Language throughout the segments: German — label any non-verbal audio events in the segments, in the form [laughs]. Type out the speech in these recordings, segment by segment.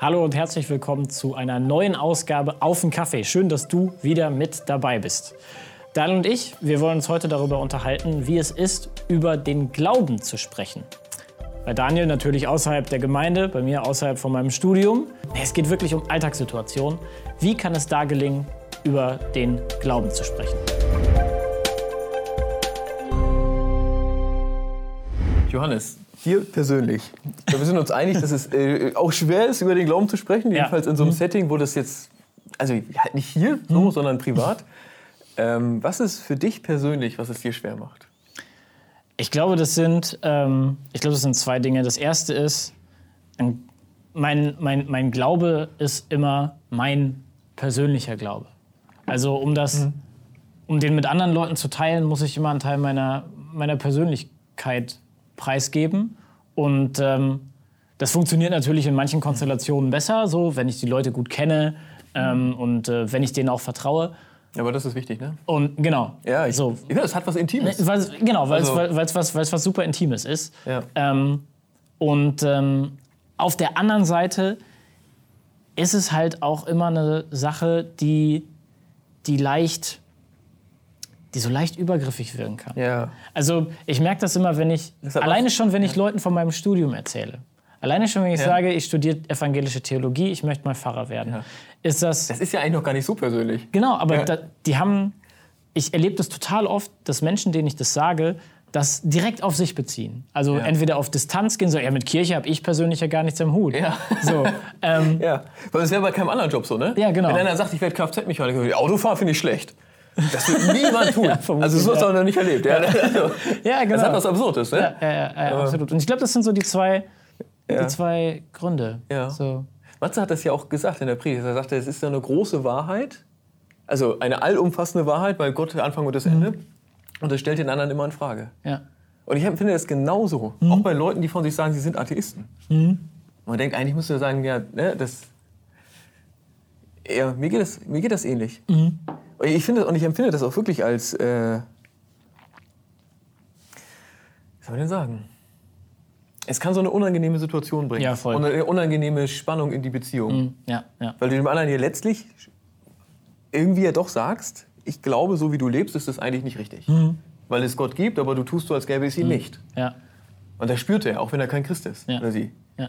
Hallo und herzlich willkommen zu einer neuen Ausgabe Auf den Kaffee. Schön, dass du wieder mit dabei bist. Daniel und ich, wir wollen uns heute darüber unterhalten, wie es ist, über den Glauben zu sprechen. Bei Daniel natürlich außerhalb der Gemeinde, bei mir außerhalb von meinem Studium. Es geht wirklich um Alltagssituationen. Wie kann es da gelingen, über den Glauben zu sprechen? Johannes, dir persönlich. Wir sind uns einig, dass es äh, auch schwer ist, über den Glauben zu sprechen. Ja. Jedenfalls in so einem mhm. Setting, wo das jetzt, also halt nicht hier so, mhm. sondern privat. Ähm, was ist für dich persönlich, was es dir schwer macht? Ich glaube, das sind, ähm, ich glaube, das sind zwei Dinge. Das erste ist, mein, mein, mein Glaube ist immer mein persönlicher Glaube. Also um das, mhm. um den mit anderen Leuten zu teilen, muss ich immer einen Teil meiner, meiner Persönlichkeit preisgeben. Und ähm, das funktioniert natürlich in manchen Konstellationen besser, so wenn ich die Leute gut kenne ähm, und äh, wenn ich denen auch vertraue. Aber das ist wichtig, ne? Und genau. Ja, ich, so. ja es hat was Intimes. Weil, genau, weil also. es was, was super Intimes ist. Ja. Ähm, und ähm, auf der anderen Seite ist es halt auch immer eine Sache, die, die leicht die so leicht übergriffig wirken kann. Ja. Also ich merke das immer, wenn ich, alleine schon, wenn ich ja. Leuten von meinem Studium erzähle. Alleine schon, wenn ich ja. sage, ich studiere evangelische Theologie, ich möchte mal Pfarrer werden. Ja. Ist das, das ist ja eigentlich noch gar nicht so persönlich. Genau, aber da, die haben, ich erlebe das total oft, dass Menschen, denen ich das sage, das direkt auf sich beziehen. Also ja. entweder auf Distanz gehen, so, ja, mit Kirche habe ich persönlich ja gar nichts am Hut. Ja. So, [laughs] ähm, ja. Weil das wäre bei keinem anderen Job so, ne? Ja, genau. Wenn einer sagt, ich werde Kfz-Mechaniker, Autofahren finde ich schlecht. Das wird niemand tun. [laughs] ja, also so hast du auch noch nicht erlebt. Ja, [laughs] also, ja genau. Das hat was Absurdes, ne? Ja, ja, ja, absolut. Und ich glaube, das sind so die zwei, die zwei Gründe. Ja. So. Matze hat das ja auch gesagt in der Predigt. Er sagte, es ist ja eine große Wahrheit, also eine allumfassende Wahrheit, weil Gott Anfang und das mhm. Ende. Und das stellt den anderen immer in Frage. Ja. Und ich empfinde das genauso. Mhm. Auch bei Leuten, die von sich sagen, sie sind Atheisten. Mhm. Man denkt, eigentlich müsste sagen, ja, ne, das. Ja, mir geht das, mir geht das ähnlich. Mhm. Ich finde und ich empfinde das auch wirklich als, äh, was soll man denn sagen? Es kann so eine unangenehme Situation bringen. Ja, voll. Und eine unangenehme Spannung in die Beziehung. Mhm. Ja, ja. Weil du dem anderen hier letztlich irgendwie ja doch sagst, ich glaube, so wie du lebst, ist das eigentlich nicht richtig. Mhm. Weil es Gott gibt, aber du tust so, als gäbe es ihn mhm. nicht. Ja. Und das spürt er, auch wenn er kein Christ ist. Ja. Oder sie. Ja.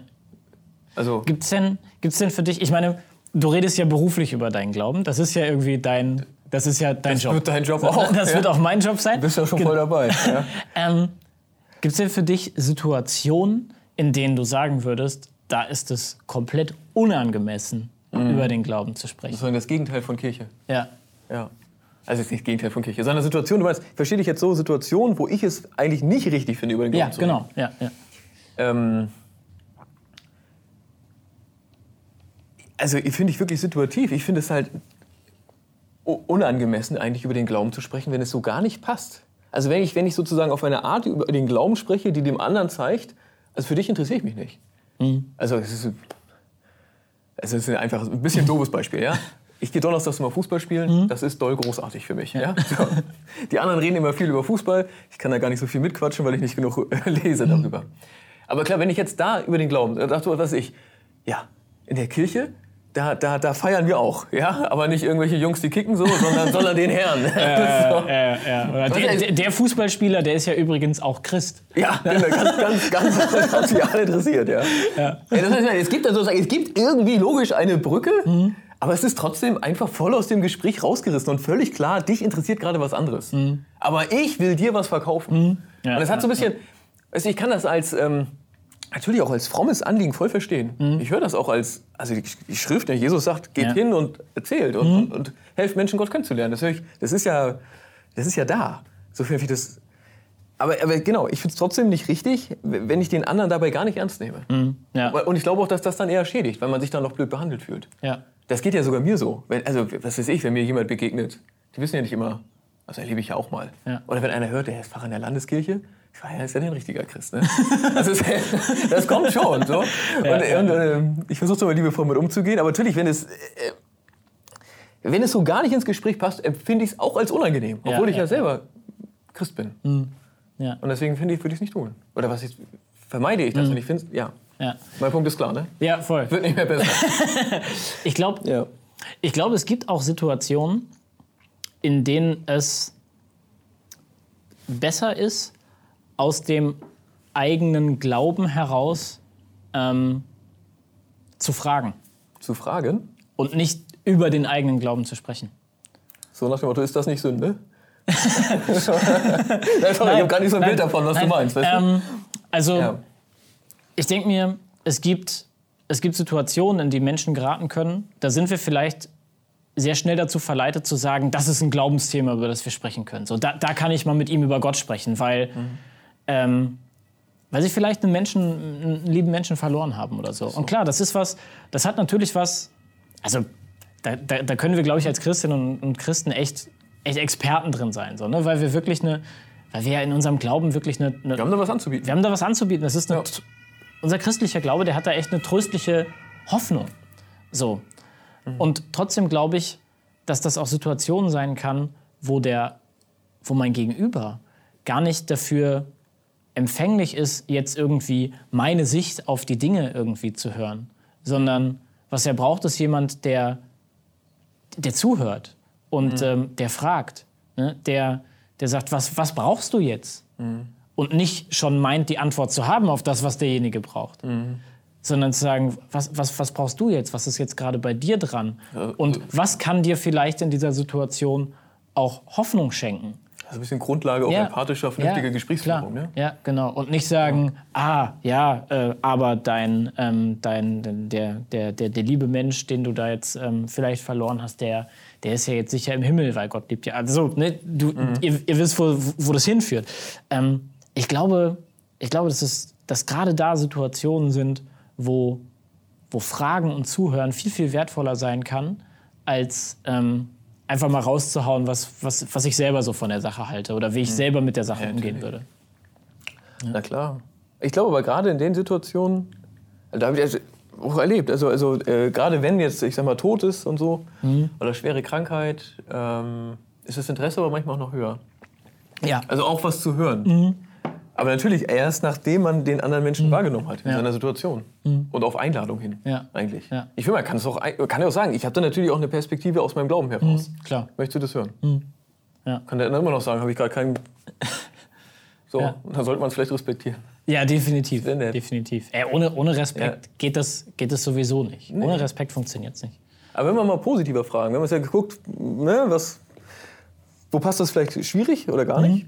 Also. Gibt es denn, gibt's denn für dich, ich meine, du redest ja beruflich über deinen Glauben. Das ist ja irgendwie dein, das ist ja dein das Job. Das wird dein Job auch. Das ja. wird auch mein Job sein. Du bist ja schon voll dabei. Ja. ähm, Gibt es denn für dich Situationen, in denen du sagen würdest, da ist es komplett unangemessen, mhm. über den Glauben zu sprechen? Das ist das Gegenteil von Kirche. Ja. Ja. Also ist nicht das Gegenteil von Kirche, sondern Situation, du meinst, verstehe dich jetzt so, Situationen, wo ich es eigentlich nicht richtig finde, über den Glauben ja, zu reden. Genau. Ja, genau. Ja. Ähm, also finde ich wirklich situativ. Ich finde es halt unangemessen, eigentlich über den Glauben zu sprechen, wenn es so gar nicht passt. Also wenn ich, wenn ich sozusagen auf eine Art über den Glauben spreche, die dem anderen zeigt, also für dich interessiere ich mich nicht. Mhm. Also es ist, es ist einfach ein bisschen doofes Beispiel, ja. Ich gehe donnerstags mal Fußball spielen, mhm. das ist doll großartig für mich. Ja. ja? So. Die anderen reden immer viel über Fußball, ich kann da gar nicht so viel mitquatschen, weil ich nicht genug lese mhm. darüber. Aber klar, wenn ich jetzt da über den Glauben, da dachte was ich, ja, in der Kirche da, da, da feiern wir auch, ja, aber nicht irgendwelche Jungs, die kicken so, sondern, sondern den Herrn. Ja, [laughs] [laughs] so. ja, ja, der, der, Fußballspieler, der ist ja übrigens auch Christ. Ja, genau, ganz, ganz, ganz [laughs] sozial interessiert, ja. ja. das heißt, es gibt sozusagen, es gibt irgendwie logisch eine Brücke, mhm. aber es ist trotzdem einfach voll aus dem Gespräch rausgerissen und völlig klar, dich interessiert gerade was anderes. Mhm. Aber ich will dir was verkaufen. Mhm. und es hat so ein bisschen, du, ich kann das als ähm, natürlich auch als frommes Anliegen voll verstehen. Mhm. Ich höre das auch als, also die, die Schrift, der Jesus sagt, geht ja. hin und erzählt und, mhm. und, und, helft Menschen, Gott kennenzulernen. Das, ich, das, ist, ja, das ist ja da. So viel wie das. Aber, aber genau, ich finde es trotzdem nicht richtig, wenn ich den anderen dabei gar nicht ernst nehme. Mhm. Ja. Und ich glaube auch, dass das dann eher schädigt, weil man sich dann noch blöd behandelt fühlt. Ja. Das geht ja sogar mir so. Wenn, also, was weiß ich, wenn mir jemand begegnet, die wissen ja nicht immer, das erlebe ich ja auch mal. Ja. Oder wenn einer hört, der ist Pfarrer in der Landeskirche, ja, ist ja ein richtiger Christ. Ne? Also es, [laughs] das kommt schon. So. Und, ja, und äh, ich versuche aber liebevoll mit umzugehen. Aber natürlich, wenn es, äh, wenn es so gar nicht ins Gespräch passt, empfinde ich es auch als unangenehm. Obwohl ja, ich ja, selber Christ bin. Mhm. Und deswegen finde ich, würde ich es nicht tun. Oder was ich, vermeide ich das. Mhm. Und ich finde ja. Ja. Mein Punkt ist klar, ne? Ja, voll. Wird nicht mehr besser. [laughs] Ich glaube, ja. ich glaube, es gibt auch Situationen, in denen es besser ist, aus dem eigenen Glauben heraus ähm, zu fragen Zu fragen? und nicht über den eigenen Glauben zu sprechen. So nach dem Motto, ist das nicht Sünde? [laughs] Nein, sorry, ich habe gar nicht so ein Bild davon, was Nein, du meinst. Weißt du? Ähm, also, Ja. ich denke mir, es gibt, es gibt Situationen, in die Menschen geraten können. Da sind wir vielleicht sehr schnell dazu verleitet zu sagen, das ist ein Glaubensthema, über das wir sprechen können. So, da, da kann ich mal mit ihm über Gott sprechen, weil, ähm, weil sie vielleicht einen Menschen, einen lieben Menschen verloren haben oder so. Und klar, das ist was, das hat natürlich was, also da, da, da können wir, glaube ich, als Christinnen und, und Christen echt, echt Experten drin sein, so, ne? weil wir wirklich eine, weil wir ja in unserem Glauben wirklich eine, eine Wir haben da was anzubieten. wir haben da was anzubieten. Das ist eine, Ja. Unser christlicher Glaube, der hat da echt eine tröstliche Hoffnung. So. Und trotzdem glaube ich, dass das auch Situationen sein kann, wo, der, wo mein Gegenüber gar nicht dafür empfänglich ist, jetzt irgendwie meine Sicht auf die Dinge irgendwie zu hören, sondern was er braucht, ist jemand, der, der zuhört und ähm, der fragt, ne? der, der sagt, was, was brauchst du jetzt? Und nicht schon meint, die Antwort zu haben auf das, was derjenige braucht. Sondern zu sagen, was, was, was brauchst du jetzt? Was ist jetzt gerade bei dir dran? Und was kann dir vielleicht in dieser Situation auch Hoffnung schenken? Also ein bisschen Grundlage auch empathischer, vernünftiger Gesprächsführung. klar. Ne? Ja, genau. Und nicht sagen, ah, ja, äh, aber dein, ähm, dein, der, der, der, der liebe Mensch, den du da jetzt ähm, vielleicht verloren hast, der, der ist ja jetzt sicher im Himmel, weil Gott liebt ja. Also, ne, du, ihr, ihr wisst, wo, wo das hinführt. Ähm, ich glaube, ich glaube, dass, es, dass gerade da Situationen sind, wo, wo Fragen und Zuhören viel, viel wertvoller sein kann, als ähm, einfach mal rauszuhauen, was, was, was ich selber so von der Sache halte oder wie ich selber mit der Sache umgehen natürlich. würde. Na klar. Ich glaube aber gerade in den Situationen, da habe ich also auch erlebt, also, also äh, gerade wenn jetzt, ich sag mal, Tod ist und so, oder schwere Krankheit, ähm, ist das Interesse aber manchmal auch noch höher. Ja. Also auch was zu hören. Aber natürlich erst nachdem man den anderen Menschen wahrgenommen hat in Ja. seiner Situation. Und auf Einladung hin, Ja. eigentlich. Ja. Ich will mal, kann es auch, kann ja auch sagen, ich habe da natürlich auch eine Perspektive aus meinem Glauben heraus. Klar. Möchtest du das hören? Ja. Kann der dann immer noch sagen, habe ich gerade keinen... [laughs] So, Ja. dann sollte man es vielleicht respektieren. Ja, definitiv. Definitiv. Äh, ohne, ohne Respekt Ja. geht, das, geht das sowieso nicht. Ohne Respekt funktioniert es nicht. Aber wenn wir mal positiver fragen, wenn wir uns ja geguckt, ne, was, wo passt das vielleicht schwierig oder gar nicht?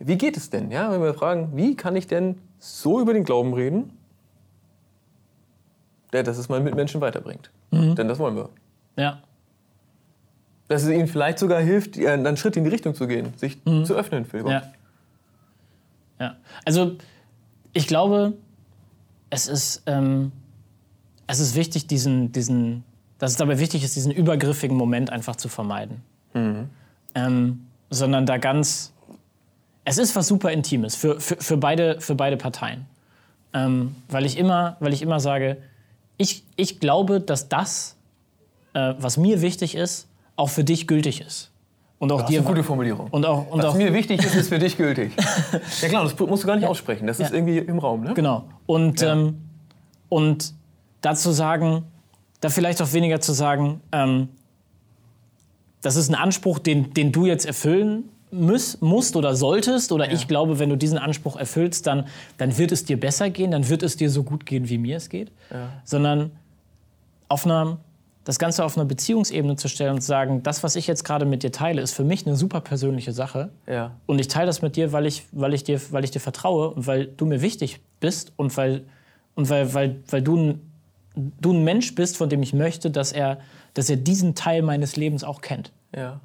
Wie geht es denn? Ja, wenn wir fragen, wie kann ich denn so über den Glauben reden, der, dass es meine Mitmenschen weiterbringt? Denn das wollen wir. Ja. Dass es ihnen vielleicht sogar hilft, ja, einen Schritt in die Richtung zu gehen, sich zu öffnen für Gott. Ja. ja. Also, ich glaube, es ist, ähm, es ist wichtig, diesen, diesen, dass es dabei wichtig ist, diesen übergriffigen Moment einfach zu vermeiden. Ähm, sondern da ganz. Es ist was super Intimes für, für, für, beide, für beide Parteien. Ähm, weil, ich immer, weil ich immer sage, ich, ich glaube, dass das, äh, was mir wichtig ist, auch für dich gültig ist. Und auch Das ist dir. eine gute Formulierung. Und auch, und Was auch mir wichtig ist, ist für dich gültig. [laughs] ja klar, das musst du gar nicht aussprechen. Das ist Ja. irgendwie im Raum. Ne? Genau. Und, Ja. ähm, und dazu sagen, da vielleicht auch weniger zu sagen, ähm, das ist ein Anspruch, den, den du jetzt erfüllen müß, musst oder solltest. Oder ich glaube, wenn du diesen Anspruch erfüllst, dann, dann wird es dir besser gehen, dann wird es dir so gut gehen, wie mir es geht. Sondern auf einer, das Ganze auf einer Beziehungsebene zu stellen und zu sagen, das, was ich jetzt gerade mit dir teile, ist für mich eine super persönliche Sache. Ja. Und ich teile das mit dir, weil ich, weil ich, dir, weil ich dir vertraue und weil du mir wichtig bist und weil, und weil, weil, weil du, ein, du ein Mensch bist, von dem ich möchte, dass er, dass er diesen Teil meines Lebens auch kennt. Ja.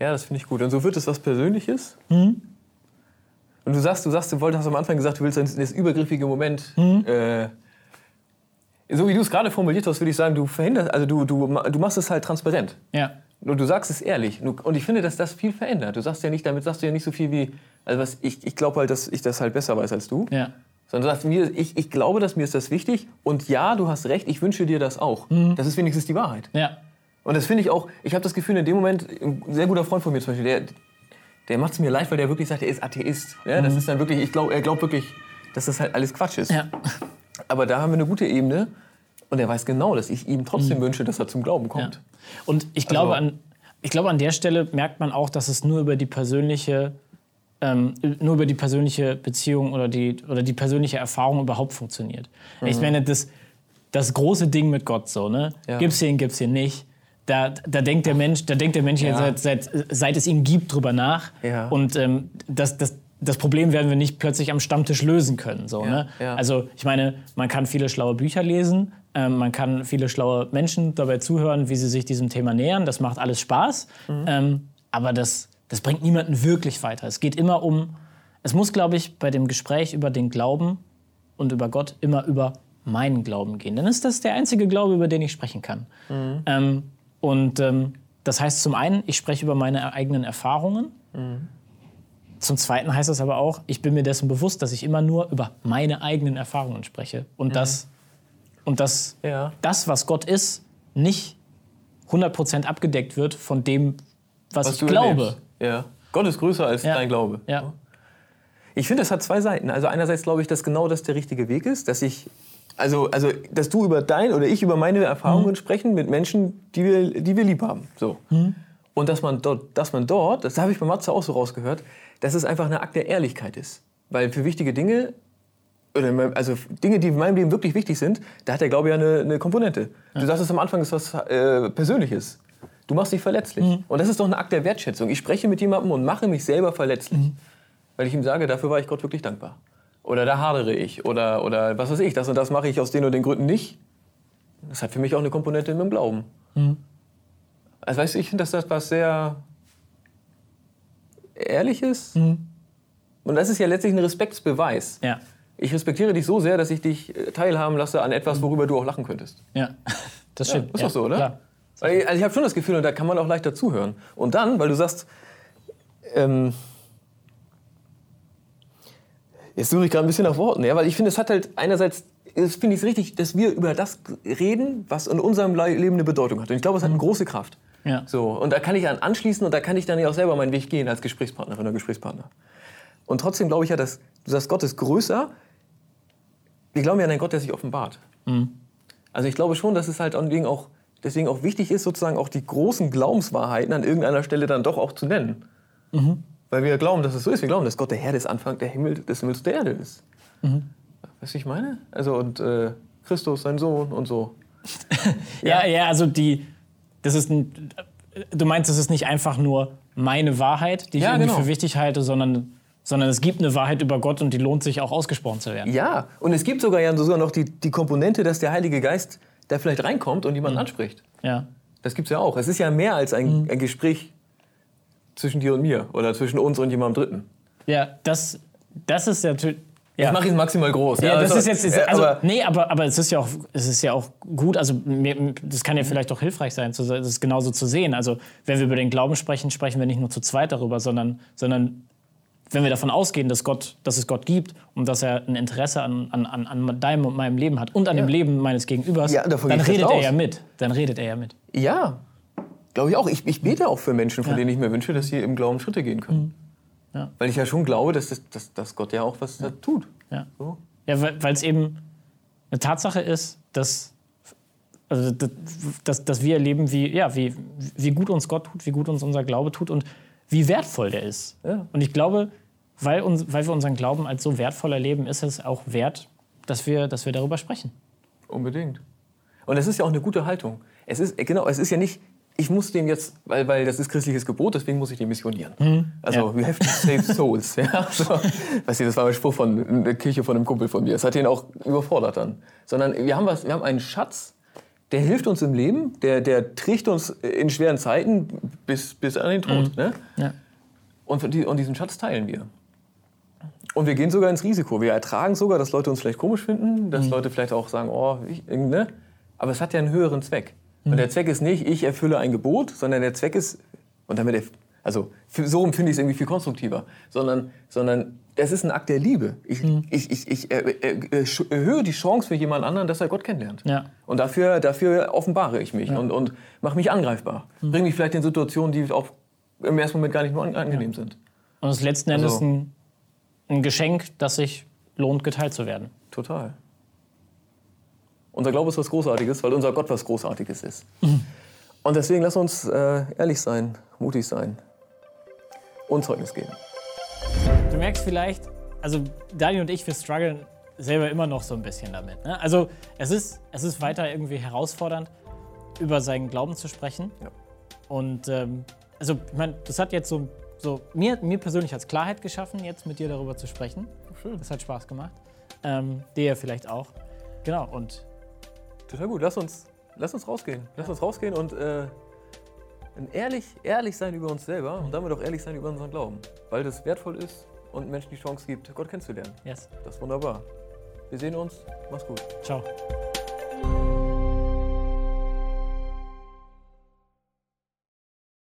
Ja, das finde ich gut. Und so wird es was Persönliches. Mhm. Und du sagst, du sagst, du wolltest, hast am Anfang gesagt, du willst das, das übergriffige Moment. Mhm. Äh, so wie du es gerade formuliert hast, würde ich sagen, du verhinderst, also du, du, du machst es halt transparent. Ja. Und du sagst es ehrlich. Und ich finde, dass das viel verändert. Du sagst ja nicht, damit sagst du ja nicht so viel wie, also was, ich, ich glaube halt, dass ich das halt besser weiß als du. Ja. Sondern du sagst mir, ich, ich glaube, dass mir ist das wichtig. Und ja, du hast recht, ich wünsche dir das auch. Mhm. Das ist wenigstens die Wahrheit. Ja. Und das finde ich auch, ich habe das Gefühl, in dem Moment, ein sehr guter Freund von mir zum Beispiel, der, der macht es mir leid, weil der wirklich sagt, er ist Atheist. Ja, Mhm. Das ist dann wirklich, ich glaube, er glaubt wirklich dass das halt alles Quatsch ist. Ja. Aber da haben wir eine gute Ebene und er weiß genau, dass ich ihm trotzdem wünsche, dass er zum Glauben kommt. Ja. Und ich glaube, Also- an, ich glaube, an der Stelle merkt man auch, dass es nur über die persönliche, ähm, nur über die persönliche Beziehung oder die, oder die persönliche Erfahrung überhaupt funktioniert. Ich meine, das, das große Ding mit Gott so, ne? Ja. Gibt's ihn, gibt's ihn nicht. Da, da denkt der Mensch, da denkt der Mensch Ja. jetzt seit, seit, seit es ihn gibt drüber nach. Ja. Und ähm, das, das, das Problem werden wir nicht plötzlich am Stammtisch lösen können. So, Ja, ne? ja. Also ich meine, man kann viele schlaue Bücher lesen, ähm, man kann viele schlaue Menschen dabei zuhören, wie sie sich diesem Thema nähern. Das macht alles Spaß, Mhm. ähm, aber das, das bringt niemanden wirklich weiter. Es geht immer um, es muss, glaube ich, bei dem Gespräch über den Glauben und über Gott immer über meinen Glauben gehen. Dann ist das der einzige Glaube, über den ich sprechen kann. Mhm. Ähm, und ähm, das heißt zum einen, ich spreche über meine eigenen Erfahrungen. Zum Zweiten heißt das aber auch, ich bin mir dessen bewusst, dass ich immer nur über meine eigenen Erfahrungen spreche. Und das, und das, Ja. das, was Gott ist, nicht 100% abgedeckt wird von dem, was, ich du glaube. Ja. Gott ist größer als Ja. dein Glaube. Ja. Ich finde, das hat zwei Seiten. Also einerseits glaube ich, dass genau das der richtige Weg ist, dass ich also, also dass du über dein oder ich über meine Erfahrungen Mhm. sprechen mit Menschen, die wir, die wir lieb haben. So. Und dass man dort, dass man dort, das habe ich bei Matze auch so rausgehört, dass es einfach eine Akt der Ehrlichkeit ist. Weil für wichtige Dinge, oder meinem- also Dinge, die in meinem Leben wirklich wichtig sind, da hat der Glaube ja eine, eine Komponente. Du sagst es am Anfang, ist was äh, Persönliches. Du machst dich verletzlich. Mhm. Und das ist doch eine Akt der Wertschätzung. Ich spreche mit jemandem und mache mich selber verletzlich. Mhm. Weil ich ihm sage, dafür war ich Gott wirklich dankbar. Oder da hadere ich. Oder, oder was weiß ich, das und das mache ich aus den und den Gründen nicht. Das hat für mich auch eine Komponente in meinem Glauben. Mhm. Also weißt du, ich finde, dass das was sehr Ehrliches. Mhm. Und das ist ja letztlich ein Respektsbeweis. Ja. Ich respektiere dich so sehr, dass ich dich äh, teilhaben lasse an etwas, worüber du auch lachen könntest. Ja, [laughs] das stimmt. Ist ja, doch so, oder? Klar. Also ich habe schon das Gefühl, und da kann man auch leichter zuhören. Und dann, weil du sagst, ähm, jetzt suche ich gerade ein bisschen nach Worten, ja, weil ich finde, es hat halt einerseits, es finde ich es richtig, dass wir über das reden, was in unserem Le- Leben eine Bedeutung hat. Und ich glaube, es hat eine große Kraft. Ja. So, und da kann ich an anschließen und da kann ich dann ja auch selber meinen Weg gehen als Gesprächspartnerin oder Gesprächspartner. Und trotzdem glaube ich ja, dass du sagst, Gott ist größer. Wir glauben ja an einen Gott, der sich offenbart. Also ich glaube schon, dass es halt deswegen auch, deswegen auch wichtig ist, sozusagen auch die großen Glaubenswahrheiten an irgendeiner Stelle dann doch auch zu nennen. Weil wir glauben, dass es so ist. Wir glauben, dass Gott der Herr des Anfangs der Himmel, des Himmels der Erde ist. Weißt du, ich meine? Also und äh, Christus, sein Sohn und so. [laughs] Ja, ja, also die, das ist ein, du meinst, es ist nicht einfach nur meine Wahrheit, die ich Ja, irgendwie genau. für wichtig halte, sondern, sondern es gibt eine Wahrheit über Gott und die lohnt sich auch ausgesprochen zu werden. Ja, und es gibt sogar ja sogar noch die, die Komponente, dass der Heilige Geist da vielleicht reinkommt und jemanden anspricht. Ja. Das gibt's ja auch. Es ist ja mehr als ein, ein Gespräch zwischen dir und mir oder zwischen uns und jemandem Dritten. Ja, das, das ist natürlich. Ich Ja. mache ihn maximal groß. Ja, das also, ist jetzt, ist, also, aber, nee, aber, aber es ist ja auch, es ist ja auch gut, also mir, das kann ja vielleicht auch hilfreich sein, zu- das genauso zu sehen. Also wenn wir über den Glauben sprechen, sprechen wir nicht nur zu zweit darüber, sondern, sondern wenn wir davon ausgehen, dass, Gott, dass es Gott gibt und dass er ein Interesse an, an, an- an deinem und meinem Leben hat und an dem Leben meines Gegenübers, Ja, dann ich redet er aus. ja mit. Dann redet er ja mit. ja, glaube ich auch. Ich, ich bete auch für Menschen, von Ja. denen ich mir wünsche, dass sie im Glauben Schritte gehen können. Ja. Weil ich ja schon glaube, dass, das, dass, dass Gott ja auch was da tut. Ja. So. Ja, weil es eben eine Tatsache ist, dass, also, dass, dass, wir erleben, wie, ja, wie, wie gut uns Gott tut, wie gut uns unser Glaube tut und wie wertvoll der ist. Ja. Und ich glaube, weil, uns, weil wir unseren Glauben als so wertvoll erleben, ist es auch wert, dass wir, dass wir darüber sprechen. Unbedingt. Und es ist ja auch eine gute Haltung. Es ist, genau, es ist ja nicht, ich muss dem jetzt, weil, weil das ist christliches Gebot, deswegen muss ich den missionieren. Also, ja. we have to save souls. [laughs] ja, so. Weißt du, das war ein Spruch von der Kirche von einem Kumpel von mir. Das hat ihn auch überfordert dann. Sondern wir haben, was, wir haben einen Schatz, der hilft uns im Leben, der, der trägt uns in schweren Zeiten bis, bis an den Tod. Ne? Ja. Und, die, und diesen Schatz teilen wir. Und wir gehen sogar ins Risiko. Wir ertragen sogar, dass Leute uns vielleicht komisch finden, dass Leute vielleicht auch sagen, oh, ich, ne? Aber es hat ja einen höheren Zweck. Und der Zweck ist nicht, ich erfülle ein Gebot, sondern der Zweck ist, und damit, erf- also so empfinde ich es irgendwie viel konstruktiver, sondern, sondern es ist ein Akt der Liebe. Ich, ich, ich, ich sch- erhöhe die Chance für jemand anderen, dass er Gott kennenlernt. Ja. Und dafür, dafür offenbare ich mich und, und mache mich angreifbar. Bringe mich vielleicht in Situationen, die auch im ersten Moment gar nicht nur an- angenehm sind. Und es ist letzten Endes Also- ein, ein Geschenk, das sich lohnt, geteilt zu werden. Total. Unser Glaube ist was Großartiges, weil unser Gott was Großartiges ist. Und deswegen lass uns äh, ehrlich sein, mutig sein und Zeugnis geben. Du merkst vielleicht, also Daniel und ich, wir strugglen selber immer noch so ein bisschen damit. Ne? Also es ist, es ist weiter irgendwie herausfordernd, über seinen Glauben zu sprechen. Ja. Und ähm, also ich meine, das hat jetzt so, so mir, mir persönlich als Klarheit geschaffen, jetzt mit dir darüber zu sprechen. Schön. Das hat Spaß gemacht. Ähm, dir vielleicht auch. Genau, und Total gut. Lass uns, lass uns rausgehen. Lass uns rausgehen und äh, ehrlich, ehrlich sein über uns selber und damit auch ehrlich sein über unseren Glauben. Weil das wertvoll ist und Menschen die Chance gibt, Gott kennenzulernen. yes, Das ist wunderbar. Wir sehen uns. Mach's gut. ciao.